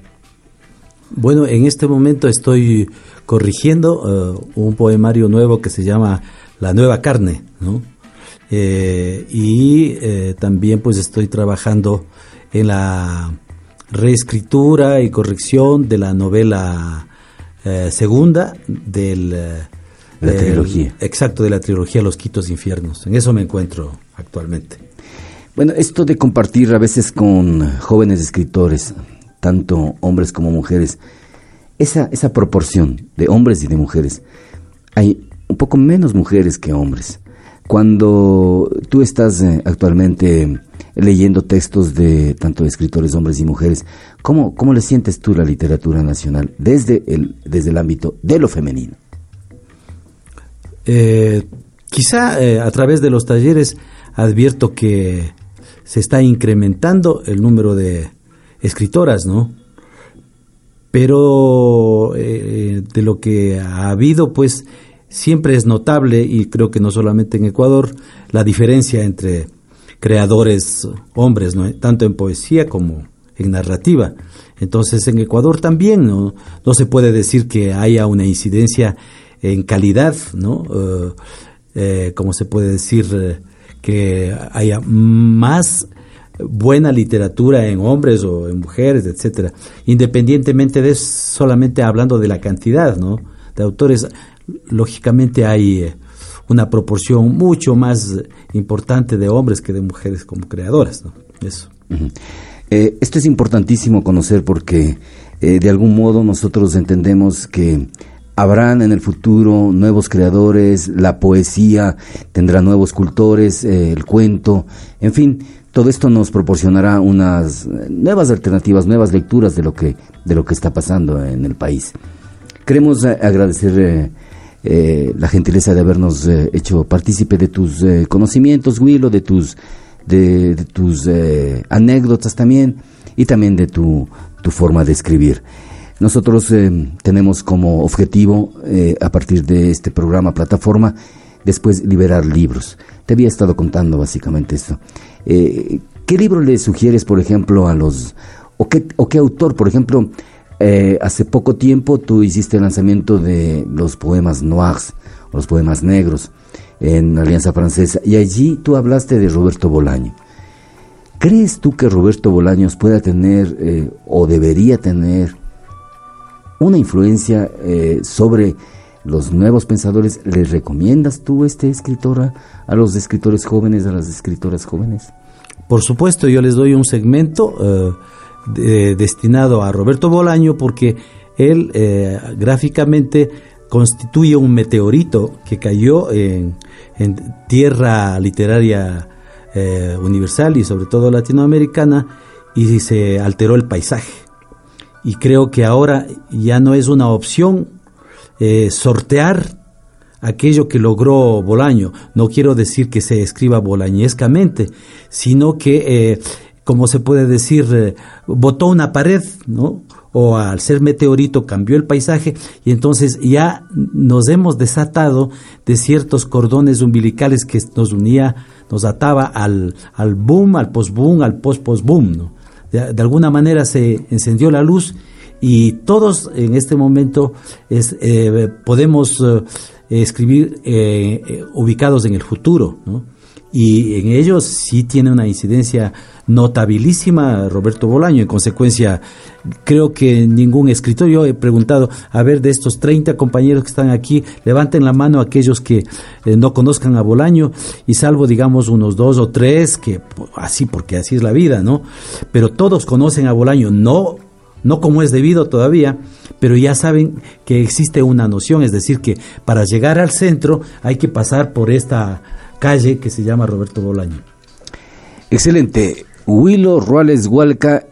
Bueno, en este momento estoy corrigiendo eh, un poemario nuevo que se llama La Nueva Carne, ¿no? Eh, y eh, también pues estoy trabajando en la reescritura y corrección de la novela segunda del... la trilogía. Exacto, de la trilogía Los Quitos Infiernos. En eso me encuentro actualmente. Bueno, esto de compartir a veces con jóvenes escritores, tanto hombres como mujeres, esa, esa proporción de hombres y de mujeres, hay un poco menos mujeres que hombres. Cuando tú estás eh, actualmente leyendo textos de tanto escritores hombres y mujeres, ¿cómo, ¿cómo le sientes tú la literatura nacional desde el, desde el ámbito de lo femenino? Eh, quizá eh, a través de los talleres advierto que se está incrementando el número de escritoras, ¿no? Pero eh, de lo que ha habido, pues siempre es notable, y creo que no solamente en Ecuador, la diferencia entre creadores hombres, ¿no? tanto en poesía como en narrativa. Entonces en Ecuador también no, no se puede decir que haya una incidencia en calidad, ¿no? Eh, eh, como se puede decir que haya más buena literatura en hombres o en mujeres, etcétera, independientemente de solamente hablando de la cantidad, ¿no? De autores, lógicamente hay eh, una proporción mucho más importante de hombres que de mujeres como creadoras. Eso. Eh, esto es importantísimo conocer porque eh, de algún modo nosotros entendemos que habrán en el futuro nuevos creadores, la poesía tendrá nuevos cultores, el cuento, en fin, todo esto nos proporcionará unas nuevas alternativas, nuevas lecturas de lo que, de lo que está pasando en el país. Queremos eh, agradecer eh, eh, la gentileza de habernos hecho partícipe de tus conocimientos, Willow, de tus, de, tus anécdotas también y también de tu, tu forma de escribir. Nosotros tenemos como objetivo, a partir de este programa plataforma, después liberar libros. Te había estado contando básicamente esto. Eh, ¿Qué libro le sugieres, por ejemplo, a los... o qué, o qué autor, por ejemplo, eh, hace poco tiempo tú hiciste el lanzamiento de los poemas noirs, los poemas negros, en Alianza Francesa, y allí tú hablaste de Roberto Bolaño. ¿Crees tú que Roberto Bolaños pueda tener eh, o debería tener una influencia sobre los nuevos pensadores, ¿les recomiendas tú este escritor a, los escritores jóvenes, a las escritoras jóvenes? Por supuesto, yo les doy un segmento eh, destinado a Roberto Bolaño porque él eh, gráficamente constituye un meteorito que cayó en, tierra literaria eh, universal y sobre todo latinoamericana y se alteró el paisaje. Y creo que ahora ya no es una opción eh, sortear aquello que logró Bolaño. No quiero decir que se escriba bolañescamente, sino que, eh, como se puede decir, eh, botó una pared, ¿no? O al ser meteorito cambió el paisaje y entonces ya nos hemos desatado de ciertos cordones umbilicales que nos unía, nos ataba al, al boom, al post-boom, al post-post-boom, ¿no? De alguna manera se encendió la luz y todos en este momento eh, podemos eh, escribir eh, ubicados en el futuro, y en ellos sí tiene una incidencia notabilísima Roberto Bolaño. En consecuencia, creo que ningún escritor, yo he preguntado, a ver, de estos 30 compañeros que están aquí, levanten la mano aquellos que no conozcan a Bolaño, y salvo, digamos, unos dos o tres, que así, porque así es la vida, ¿no? Pero todos conocen a Bolaño, no no como es debido todavía, pero ya saben que existe una noción, es decir, que para llegar al centro hay que pasar por esta calle que se llama Roberto Bolaño. Excelente. Willo Ruales Hualca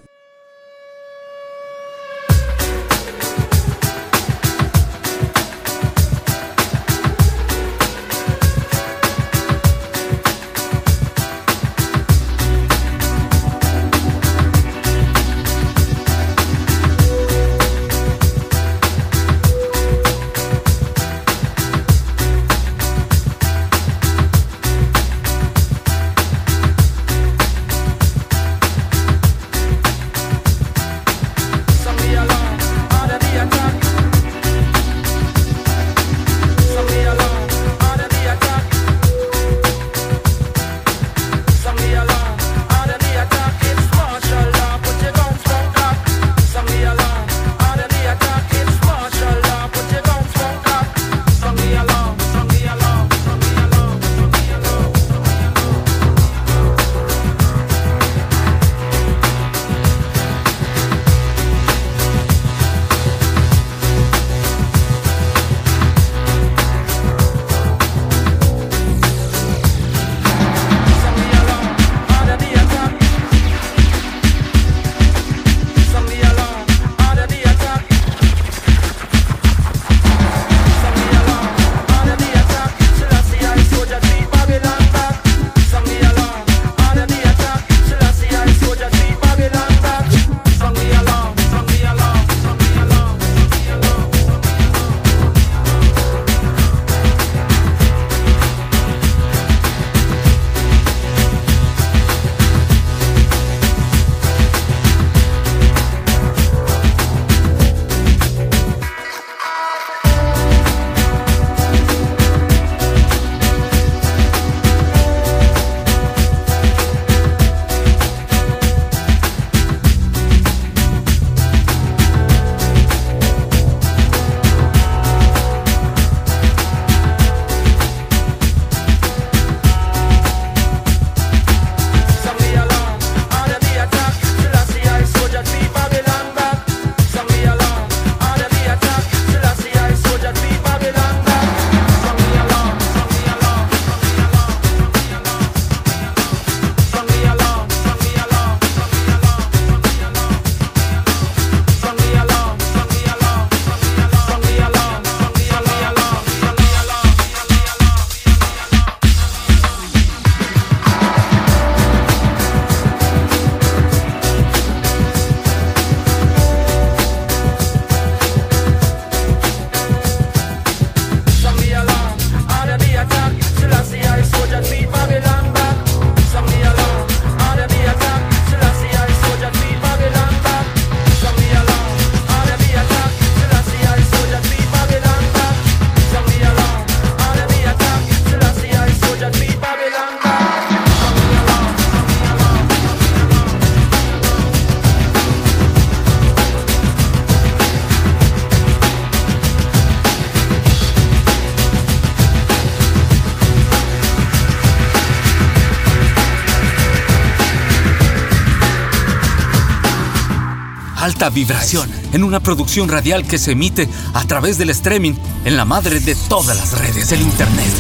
vibración en una producción radial que se emite a través del streaming en la madre de todas las redes del Internet.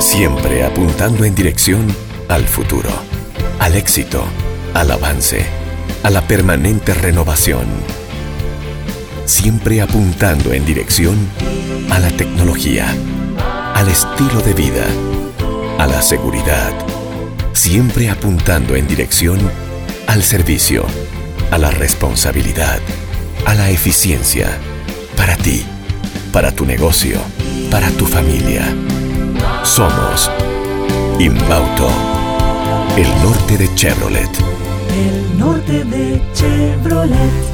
Siempre apuntando en dirección al futuro, al éxito, al avance, a la permanente renovación. Siempre apuntando en dirección a la tecnología, al estilo de vida, a la seguridad siempre apuntando en dirección al servicio, a la responsabilidad, a la eficiencia, para ti, para tu negocio, para tu familia. Somos Inbauto, el norte de Chevrolet. El norte de Chevrolet.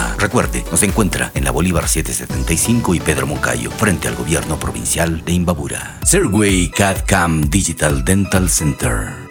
Recuerde, nos encuentra en la Bolívar 775 y Pedro Moncayo, frente al gobierno provincial de Imbabura. Serway CAD Cam Digital Dental Center.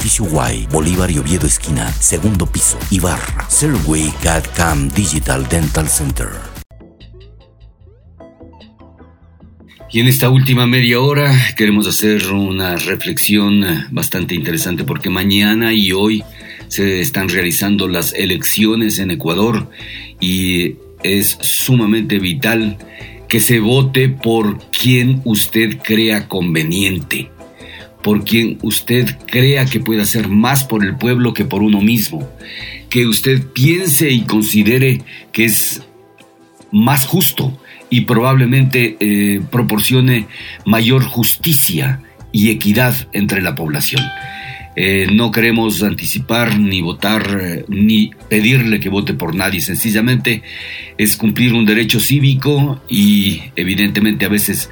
Edificio Bolívar y Oviedo Esquina, segundo piso, Ibarra. Serway CAD Cam Digital Dental Center. Y en esta última media hora queremos hacer una reflexión bastante interesante porque mañana y hoy se están realizando las elecciones en Ecuador y es sumamente vital que se vote por quien usted crea conveniente por quien usted crea que puede hacer más por el pueblo que por uno mismo, que usted piense y considere que es más justo y probablemente eh, proporcione mayor justicia y equidad entre la población. Eh, no queremos anticipar ni votar eh, ni pedirle que vote por nadie, sencillamente es cumplir un derecho cívico y evidentemente a veces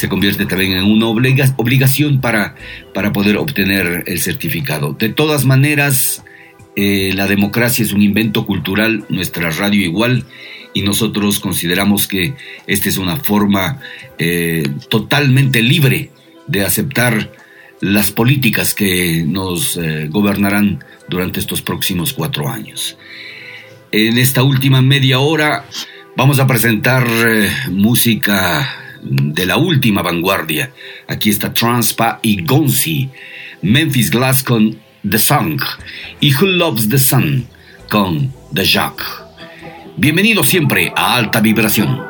se convierte también en una obligación para, para poder obtener el certificado. De todas maneras, eh, la democracia es un invento cultural, nuestra radio igual, y nosotros consideramos que esta es una forma eh, totalmente libre de aceptar las políticas que nos eh, gobernarán durante estos próximos cuatro años. En esta última media hora vamos a presentar música de la última vanguardia. Aquí está Transpa y Gonzi, Memphis Glass con The Song y Who Loves the Sun con The Jack. Bienvenido siempre a Alta Vibración.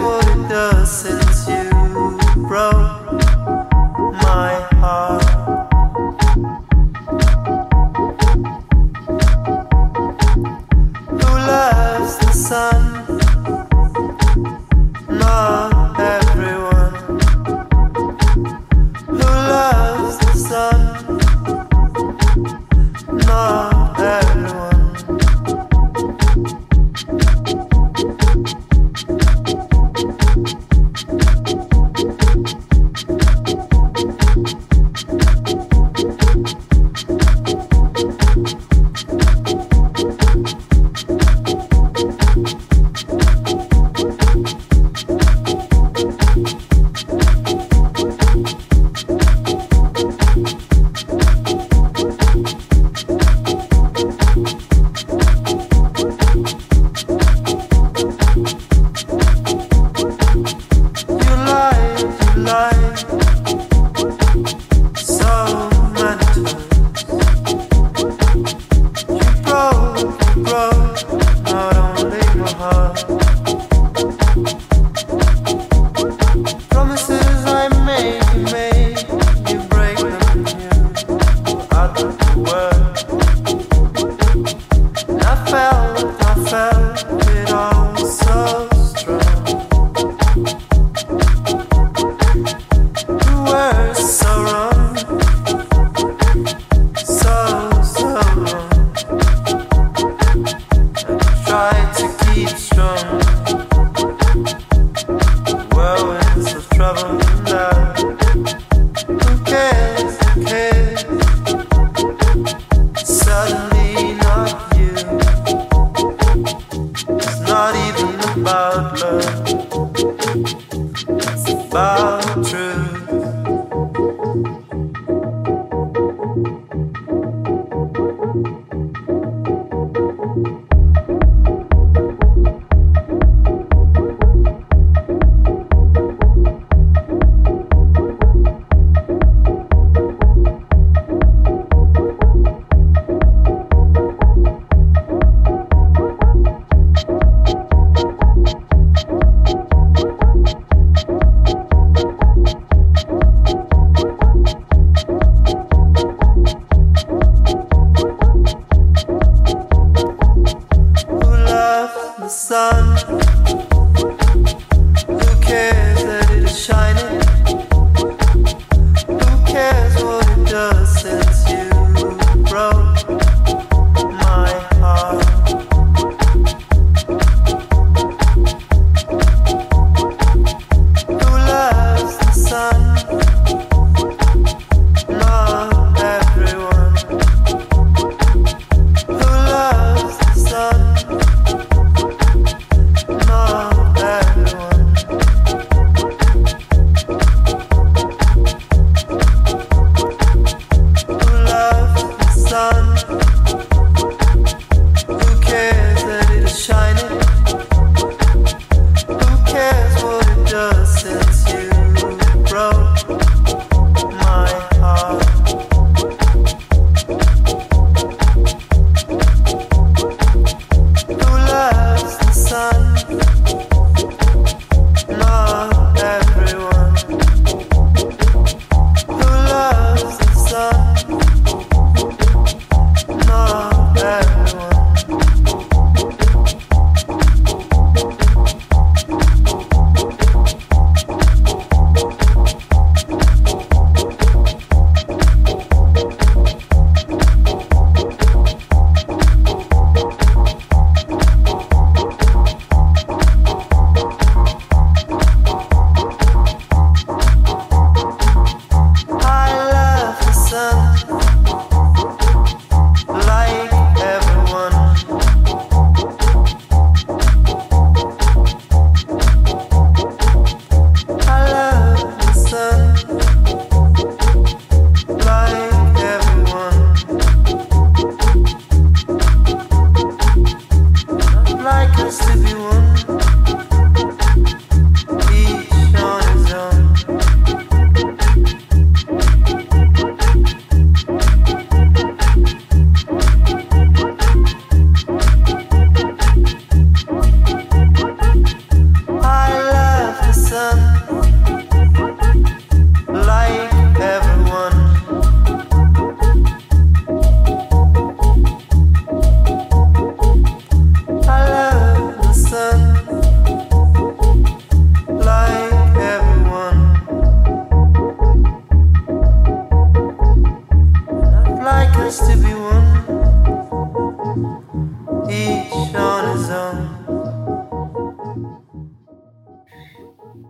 what does it does say.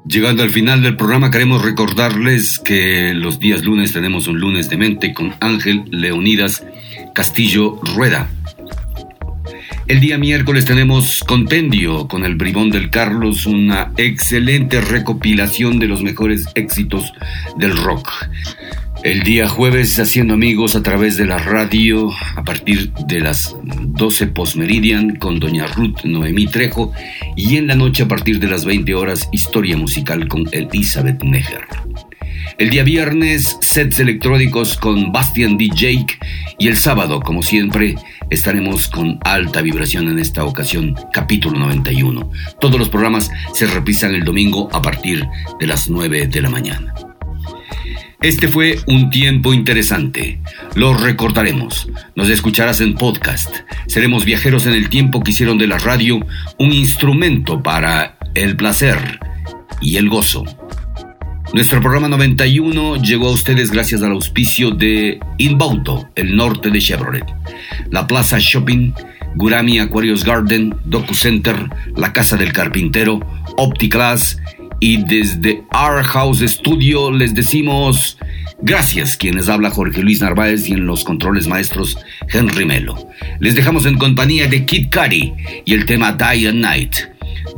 Llegando al final del programa, queremos recordarles que los días lunes tenemos un lunes de mente con Ángel Leonidas Castillo Rueda. El día miércoles tenemos Compendio con el Bribón del Carlos, una excelente recopilación de los mejores éxitos del rock. El día jueves haciendo amigos a través de la radio a partir de las 12 postmeridian con doña Ruth Noemí Trejo y en la noche a partir de las 20 horas historia musical con Elizabeth Neger. El día viernes sets electrónicos con Bastian DJ y el sábado como siempre estaremos con alta vibración en esta ocasión capítulo 91. Todos los programas se repisan el domingo a partir de las 9 de la mañana. Este fue un tiempo interesante. Lo recordaremos. Nos escucharás en podcast. Seremos viajeros en el tiempo que hicieron de la radio un instrumento para el placer y el gozo. Nuestro programa 91 llegó a ustedes gracias al auspicio de Inbauto, el norte de Chevrolet, la Plaza Shopping, Gurami Aquarius Garden, Docu Center, la Casa del Carpintero, Opticlass y desde Our House Studio les decimos gracias quienes habla Jorge Luis Narváez y en los controles maestros Henry Melo. Les dejamos en compañía de Kid Cudi y el tema Die and Night,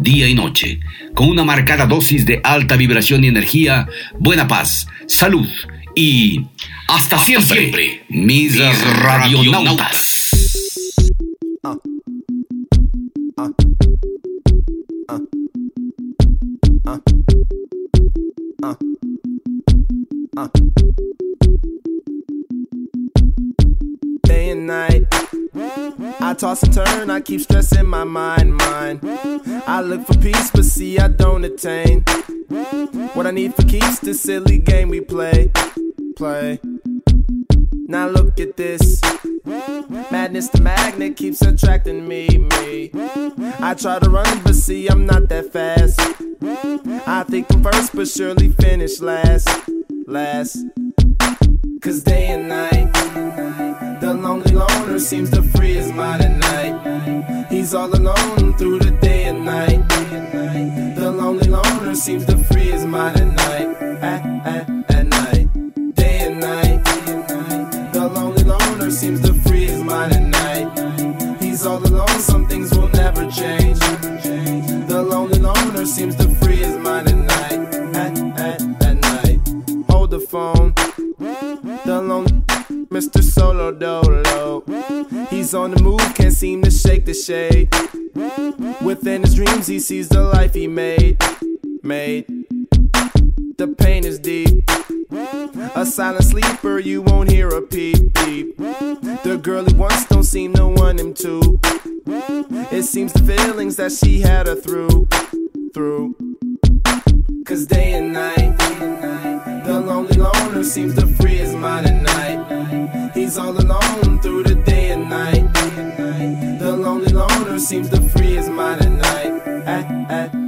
día y noche, con una marcada dosis de alta vibración y energía, buena paz, salud y hasta, siempre, mis, radionautas. Uh. Uh, uh, uh. Day and night. I toss and turn, I keep stressing my mind, mind. I look for peace, but see, I don't attain. What I need for keeps this silly game we play, play. Now look at this. Madness, the magnet keeps attracting me, me. I try to run, but see, I'm not that fast. I think I'm first, but surely finish last last. Cause day and night, the lonely loner seems to free his mind at night. He's all alone through the day and night. The lonely loner seems to free his mind at night. Ah. All alone, some things will never change. The lonely loner seems to free his mind at night. At, at, at night. Hold the phone. The lonely Mr. Solo Dolo. He's on the move, can't seem to shake the shade. Within his dreams, he sees the life he made. Made. The pain is deep. A silent sleeper, you won't hear a peep peep. The girl he wants don't seem to want him to. It seems the feelings that she had her through, through. Cause day and night, the lonely loner seems to free his mind at night. He's all alone through the day and night. The lonely loner seems to free his mind at night. At, at,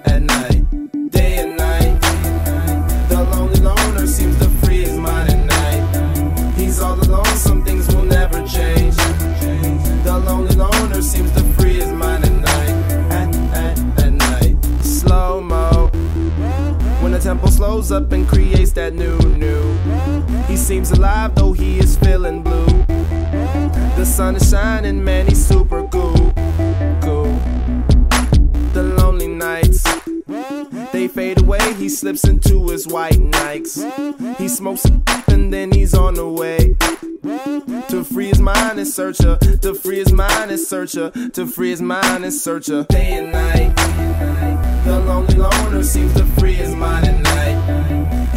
up and creates that new, new. He seems alive though he is feeling blue. The sun is shining, man, he's super cool, cool. The lonely nights, they fade away. He slips into his white Nikes. He smokes and then he's on the way. To free his mind and search her. To free his mind and search her. To free his mind and search her. Day and night. The lonely loner seems to free his mind at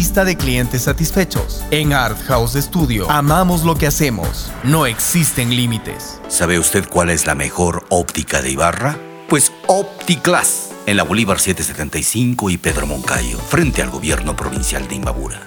de clientes satisfechos. En Art House Studio amamos lo que hacemos. No existen límites. ¿Sabe usted cuál es la mejor óptica de Ibarra? Pues OptiClass, en la Bolívar 775 y Pedro Moncayo, frente al gobierno provincial de Imbabura.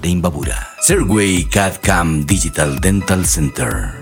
de Imbabura. Serway CAD-CAM Digital Dental Center.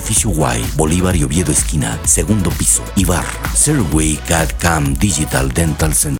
edificio Y, Bolívar y Oviedo esquina, segundo piso, Ibar. Serway CAD CAM Digital Dental Center.